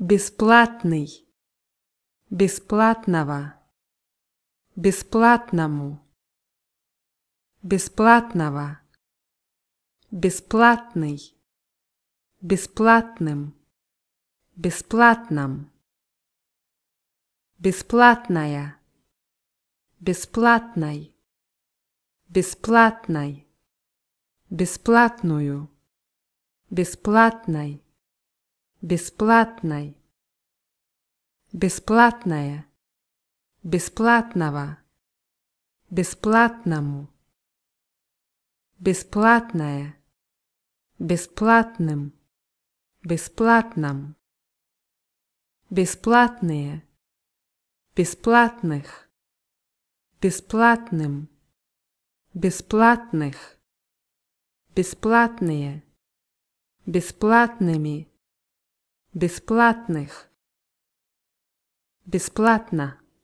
бесплатный, бесплатного, бесплатному, бесплатного, бесплатный, бесплатным, бесплатном, бесплатная, бесплатной, бесплатной, бесплатную, бесплатной, бесплатной, бесплатная, бесплатного, бесплатному, бесплатная, бесплатным, бесплатном, бесплатные, бесплатных, бесплатным, бесплатных, бесплатные, бесплатными, бесплатных, бесплатно,